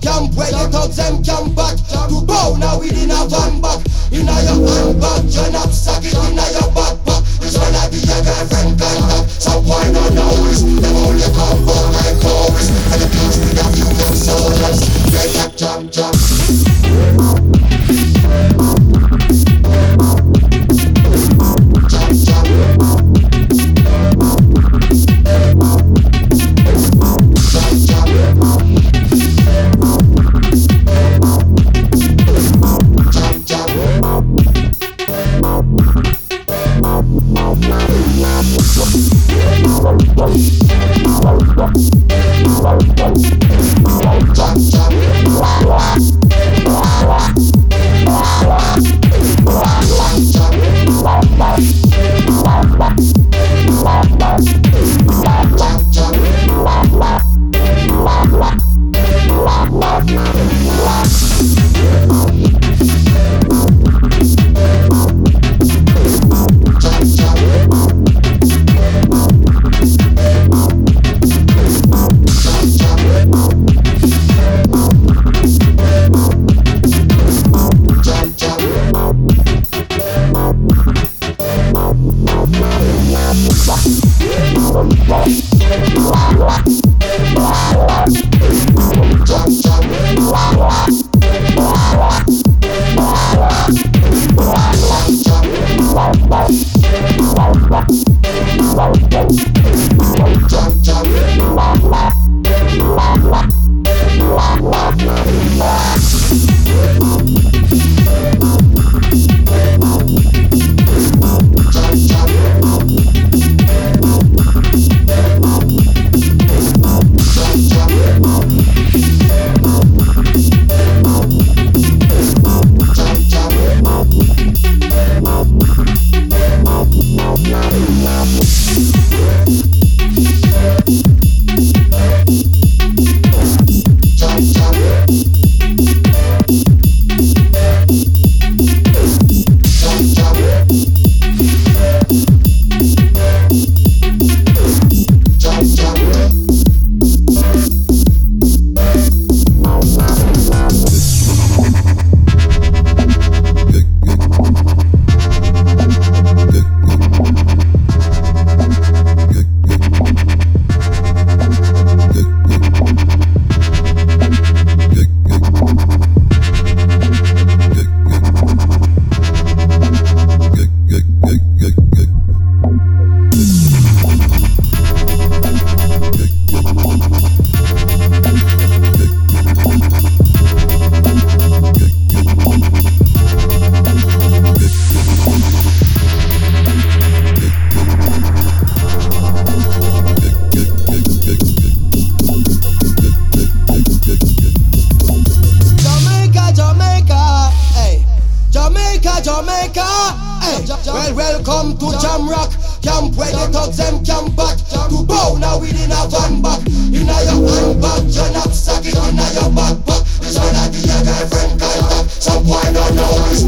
Camp where the thugs them camp back. To bow now within a van back. Inna your handbag, your knapsack it. Inna your backpack This one I be your girlfriend contact So why not know this? Them only come for my chorus And the beats with a few Jamaica, hey. Well, welcome to Jamrock Camp where the thugs them camp back. To bow now within a van back. Inna your handbag, your knapsack inna your backpack This one I be your contact Some boy don't know this,